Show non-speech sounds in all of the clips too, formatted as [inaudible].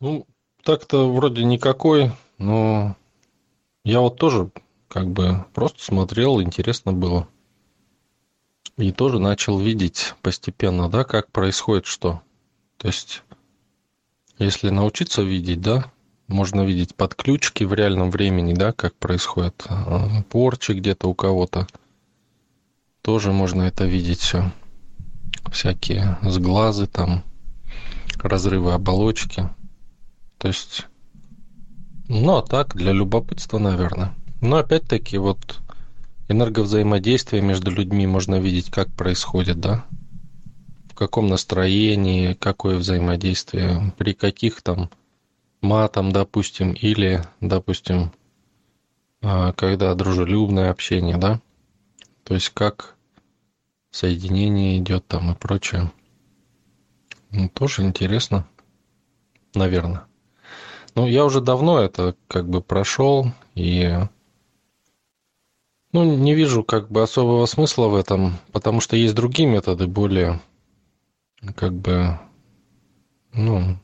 Ну, так-то вроде никакой, но я вот тоже как бы просто смотрел, интересно было. И тоже начал видеть постепенно, да, как происходит что. То есть, если научиться видеть, да, можно видеть подключки в реальном времени, да, как происходит э, порчи где-то у кого-то. Тоже можно это видеть все. Всякие сглазы там, разрывы оболочки. То есть, ну, а так, для любопытства, наверное. Но опять-таки, вот энерговзаимодействие между людьми можно видеть, как происходит, да? В каком настроении, какое взаимодействие, при каких там матом, допустим, или, допустим, а, когда дружелюбное общение, да? То есть как соединение идет там и прочее. Ну, тоже интересно, наверное. Ну, я уже давно это как бы прошел, и ну, не вижу как бы особого смысла в этом, потому что есть другие методы, более как бы, ну,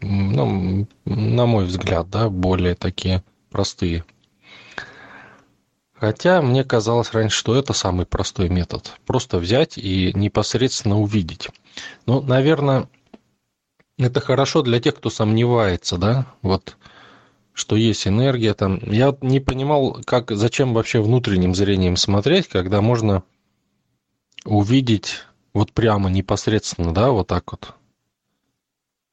ну, на мой взгляд, да, более такие простые. Хотя мне казалось раньше, что это самый простой метод. Просто взять и непосредственно увидеть. Ну, наверное, это хорошо для тех, кто сомневается, да, вот, что есть энергия там. Я не понимал, как, зачем вообще внутренним зрением смотреть, когда можно увидеть вот прямо непосредственно, да, вот так вот.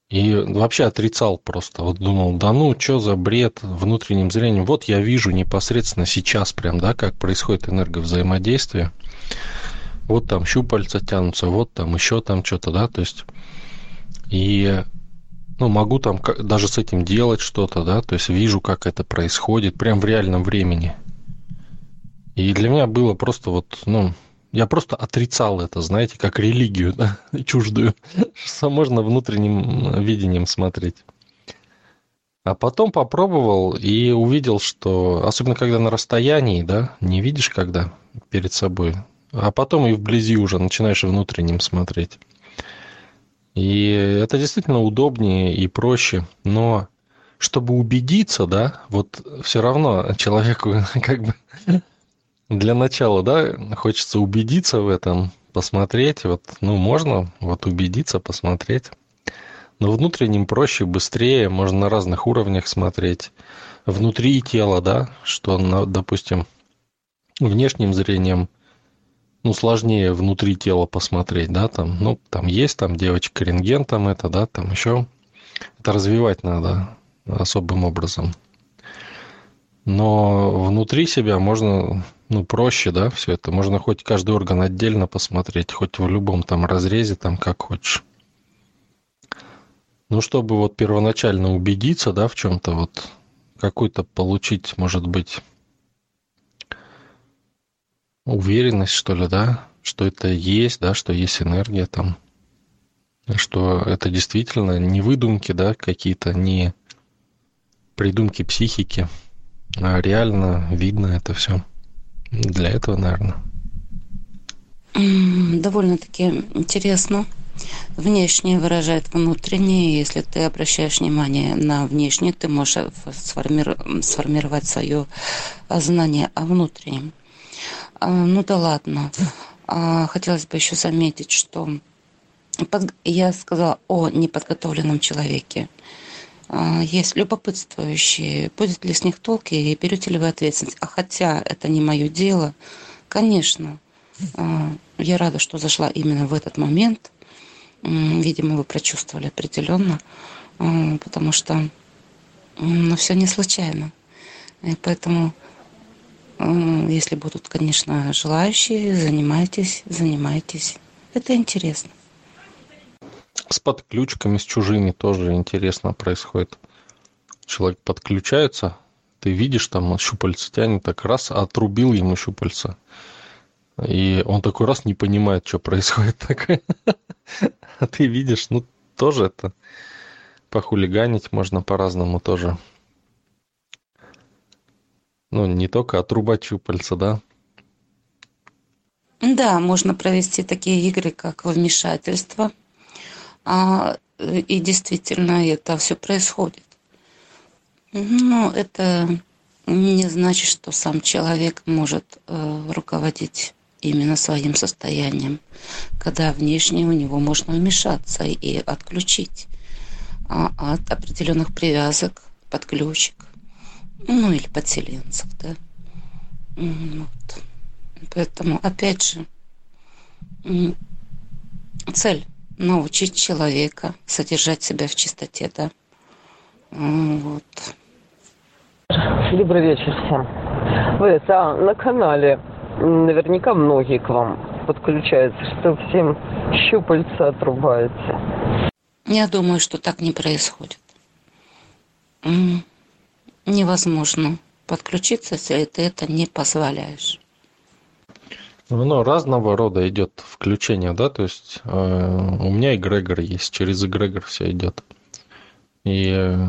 И вообще отрицал просто. Вот думал, да ну, что за бред внутренним зрением. Вот я вижу непосредственно сейчас прям, да, как происходит энерговзаимодействие. Вот там щупальца тянутся, вот там еще там что-то, да, то есть и ну, могу там даже с этим делать что-то, да, то есть вижу, как это происходит, прям в реальном времени. И для меня было просто вот, ну, я просто отрицал это, знаете, как религию, да, [laughs] чуждую, что можно внутренним видением смотреть. А потом попробовал и увидел, что, особенно когда на расстоянии, да, не видишь когда перед собой, а потом и вблизи уже начинаешь внутренним смотреть. И это действительно удобнее и проще. Но чтобы убедиться, да, вот все равно человеку [laughs] как бы для начала, да, хочется убедиться в этом, посмотреть, вот, ну, можно вот убедиться, посмотреть. Но внутренним проще, быстрее, можно на разных уровнях смотреть. Внутри тела, да, что, допустим, внешним зрением – ну, сложнее внутри тела посмотреть, да, там, ну, там есть там девочка рентген, там это, да, там еще. Это развивать надо особым образом. Но внутри себя можно, ну, проще, да, все это. Можно хоть каждый орган отдельно посмотреть, хоть в любом там разрезе, там, как хочешь. Ну, чтобы вот первоначально убедиться, да, в чем-то вот, какую-то получить, может быть, уверенность, что ли, да, что это есть, да, что есть энергия там, что это действительно не выдумки, да, какие-то, не придумки психики, а реально видно это все. Для этого, наверное. Довольно-таки интересно. Внешнее выражает внутреннее. Если ты обращаешь внимание на внешнее, ты можешь сформировать свое знание о внутреннем. А, ну да ладно. А, хотелось бы еще заметить, что я сказала о неподготовленном человеке. А, есть любопытствующие, будет ли с них толк и берете ли вы ответственность. А хотя это не мое дело, конечно, я рада, что зашла именно в этот момент. Видимо, вы прочувствовали определенно, потому что ну, все не случайно. И поэтому если будут, конечно, желающие, занимайтесь, занимайтесь. Это интересно. С подключками, с чужими тоже интересно происходит. Человек подключается, ты видишь, там щупальца тянет, так раз отрубил ему щупальца. И он такой раз не понимает, что происходит такое. [laughs] А ты видишь, ну, тоже это похулиганить можно по-разному тоже. Ну, не только отрубать щупальца, да? Да, можно провести такие игры, как вмешательство. А, и действительно это все происходит. Но это не значит, что сам человек может э, руководить именно своим состоянием, когда внешне у него можно вмешаться и отключить а, от определенных привязок под ключик, ну или подселенцев, да. Вот. Поэтому, опять же, цель научить человека содержать себя в чистоте, да. Вот. Добрый вечер всем. Вы это на канале наверняка многие к вам подключаются, что всем щупальца отрубаются. Я думаю, что так не происходит. Невозможно подключиться, если ты это не позволяешь. Ну, разного рода идет включение, да, то есть э, у меня эгрегор есть, через эгрегор все идет. И э,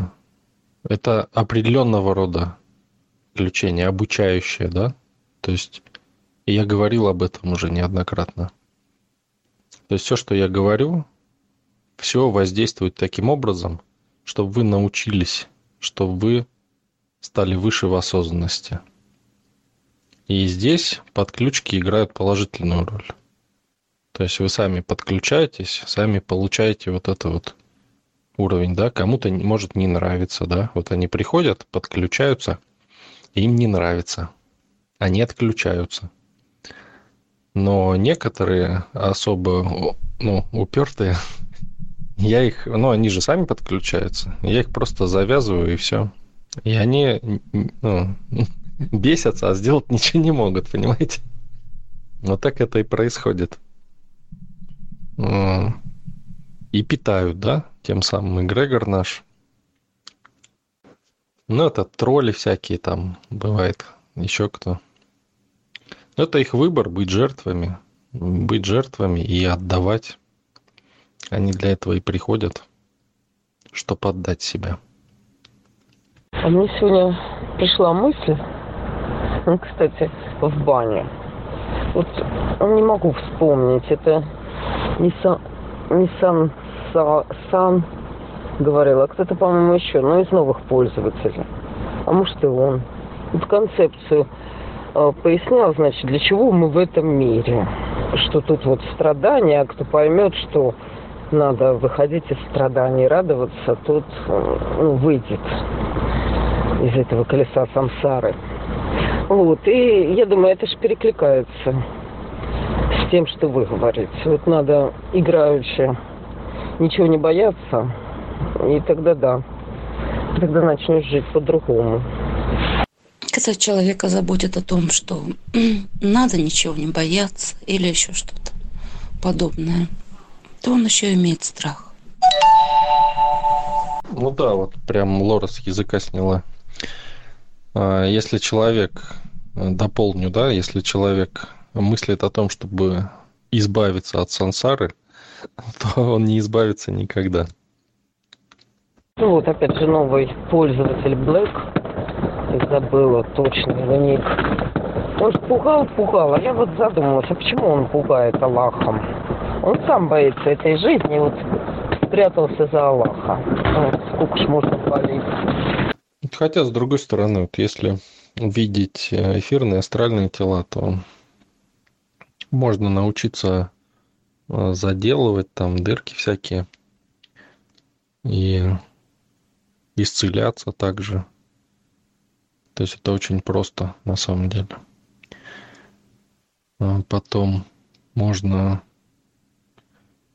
это определенного рода включение, обучающее, да, то есть я говорил об этом уже неоднократно. То есть все, что я говорю, все воздействует таким образом, чтобы вы научились, чтобы вы стали выше в осознанности. И здесь подключки играют положительную роль. То есть вы сами подключаетесь, сами получаете вот это вот уровень, да, кому-то может не нравиться, да, вот они приходят, подключаются, им не нравится, они отключаются. Но некоторые особо, ну, упертые, [laughs] я их, ну, они же сами подключаются, я их просто завязываю и все. И они, ну, бесятся, а сделать ничего не могут, понимаете? Вот так это и происходит. И питают, да, тем самым эгрегор наш. Ну, это тролли всякие там, бывает, еще кто. Это их выбор быть жертвами, быть жертвами и отдавать. Они для этого и приходят, чтобы отдать себя. А мне сегодня пришла мысль, кстати, в бане. Вот не могу вспомнить. Это не Сан, не Сан, Сан говорил, а кто-то, по-моему, еще, но из новых пользователей. А может и он. Вот концепцию э, пояснял, значит, для чего мы в этом мире. Что тут вот страдания, а кто поймет, что надо выходить из страданий, радоваться, тот ну, выйдет из этого колеса самсары. Вот, и я думаю, это же перекликается с тем, что вы говорите. Вот надо играючи ничего не бояться, и тогда да, тогда начнешь жить по-другому. Когда человека заботит о том, что [clears throat] надо ничего не бояться или еще что-то подобное, то он еще имеет страх. Ну да, вот прям Лора с языка сняла. А, если человек, э, дополню, да, если человек мыслит о том, чтобы избавиться от сансары, [laughs] то он не избавится никогда. Ну вот опять же новый пользователь Black, забыла точно его ник. Он же пугал, пугал, а я вот задумалась, а почему он пугает Аллахом? Он сам боится этой жизни, вот спрятался за Аллаха. Вот, сколько ж можно палить. Хотя, с другой стороны, вот если видеть э, эфирные астральные тела, то можно научиться э, заделывать там дырки всякие и исцеляться также. То есть это очень просто на самом деле. А потом можно...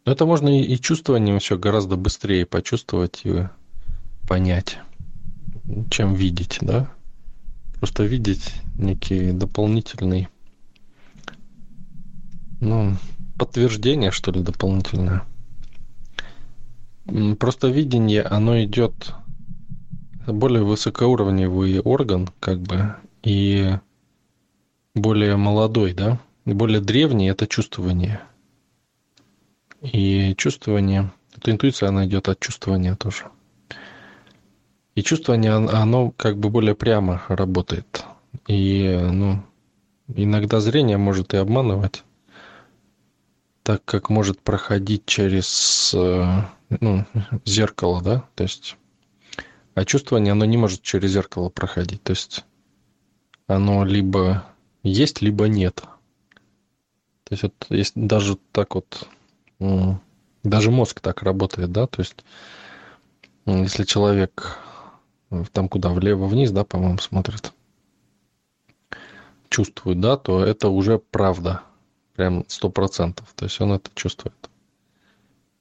Это можно и чувствованием еще гораздо быстрее почувствовать и понять чем видеть, да? Просто видеть некий дополнительный, ну, подтверждение, что ли, дополнительное. Просто видение, оно идет более высокоуровневый орган, как бы, и более молодой, да, и более древний это чувствование. И чувствование, эта интуиция, она идет от чувствования тоже. И чувствование, оно как бы более прямо работает. И, ну, иногда зрение может и обманывать, так как может проходить через э, ну, зеркало, да, то есть, а чувствование, оно не может через зеркало проходить, то есть оно либо есть, либо нет. То есть вот есть даже так вот, даже мозг так работает, да, то есть если человек там куда, влево-вниз, да, по-моему, смотрит, чувствует, да, то это уже правда, прям сто процентов, то есть он это чувствует.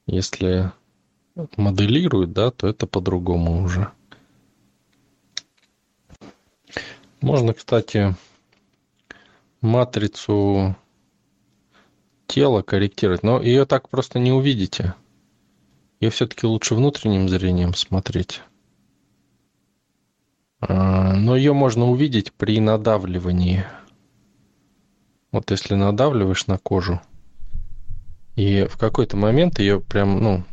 Если моделирует, да, то это по-другому уже. Можно, кстати, матрицу тела корректировать, но ее так просто не увидите. Ее все-таки лучше внутренним зрением смотреть. А, но ее можно увидеть при надавливании. Вот если надавливаешь на кожу, и в какой-то момент ее прям, ну,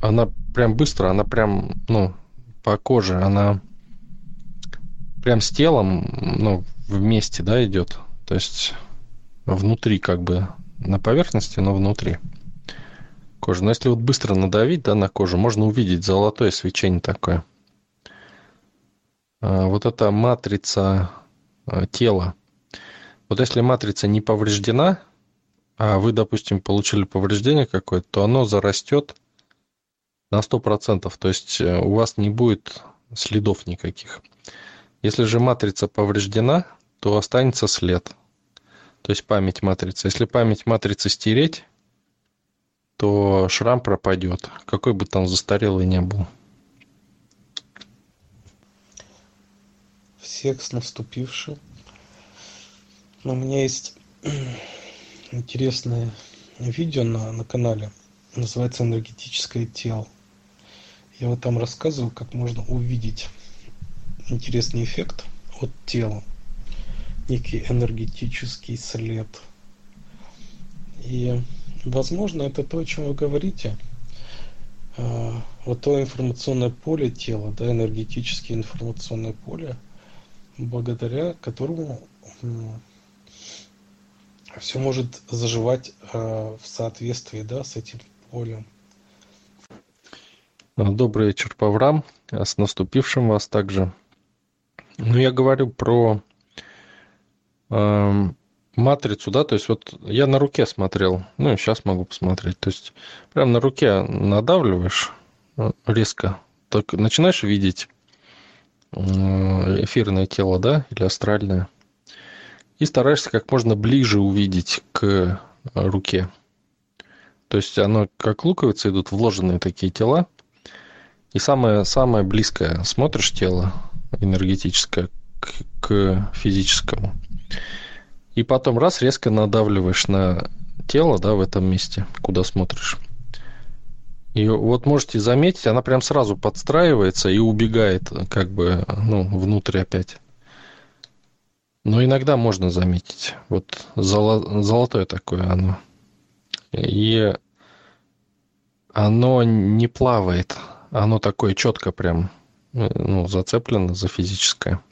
она прям быстро, она прям, ну, по коже, она прям с телом, ну, вместе, да, идет. То есть внутри как бы на поверхности, но внутри кожи. Но если вот быстро надавить, да, на кожу, можно увидеть золотое свечение такое. А, вот эта матрица а, тела. Вот если матрица не повреждена, а вы, допустим, получили повреждение какое-то, то оно зарастет на 100%. То есть э, у вас не будет следов никаких. Если же матрица повреждена, то останется след. То есть память матрицы. Если память матрицы стереть, то шрам пропадет, какой бы там застарелый не был. Всех с наступившим. У меня есть [clears throat] интересное видео на, на канале. Называется «Энергетическое тело». Я вот там рассказываю, как можно увидеть интересный эффект от тела. Некий энергетический след. И, возможно, это то, о чем вы говорите. А, вот то информационное поле тела, да, энергетическое информационное поле, благодаря которому все может заживать э, в соответствии да, с этим полем. Добрый вечер, Паврам. С наступившим вас также. Ну, я говорю про матрицу, да, то есть вот я на руке смотрел, ну и сейчас могу посмотреть. То есть прям на руке надавливаешь э, резко, только начинаешь видеть э, эфирное тело, да, или астральное и стараешься как можно ближе увидеть к э, руке. То есть оно как луковицы идут вложенные такие тела. И самое, самое близкое смотришь тело энергетическое к, к физическому. И потом раз резко надавливаешь на тело, да, в этом месте, куда смотришь. И вот можете заметить, она прям сразу подстраивается и убегает как бы ну, внутрь опять. Но иногда можно заметить. Вот золо, золотое такое оно. И оно не плавает. Оно такое четко прям ну, зацеплено за физическое.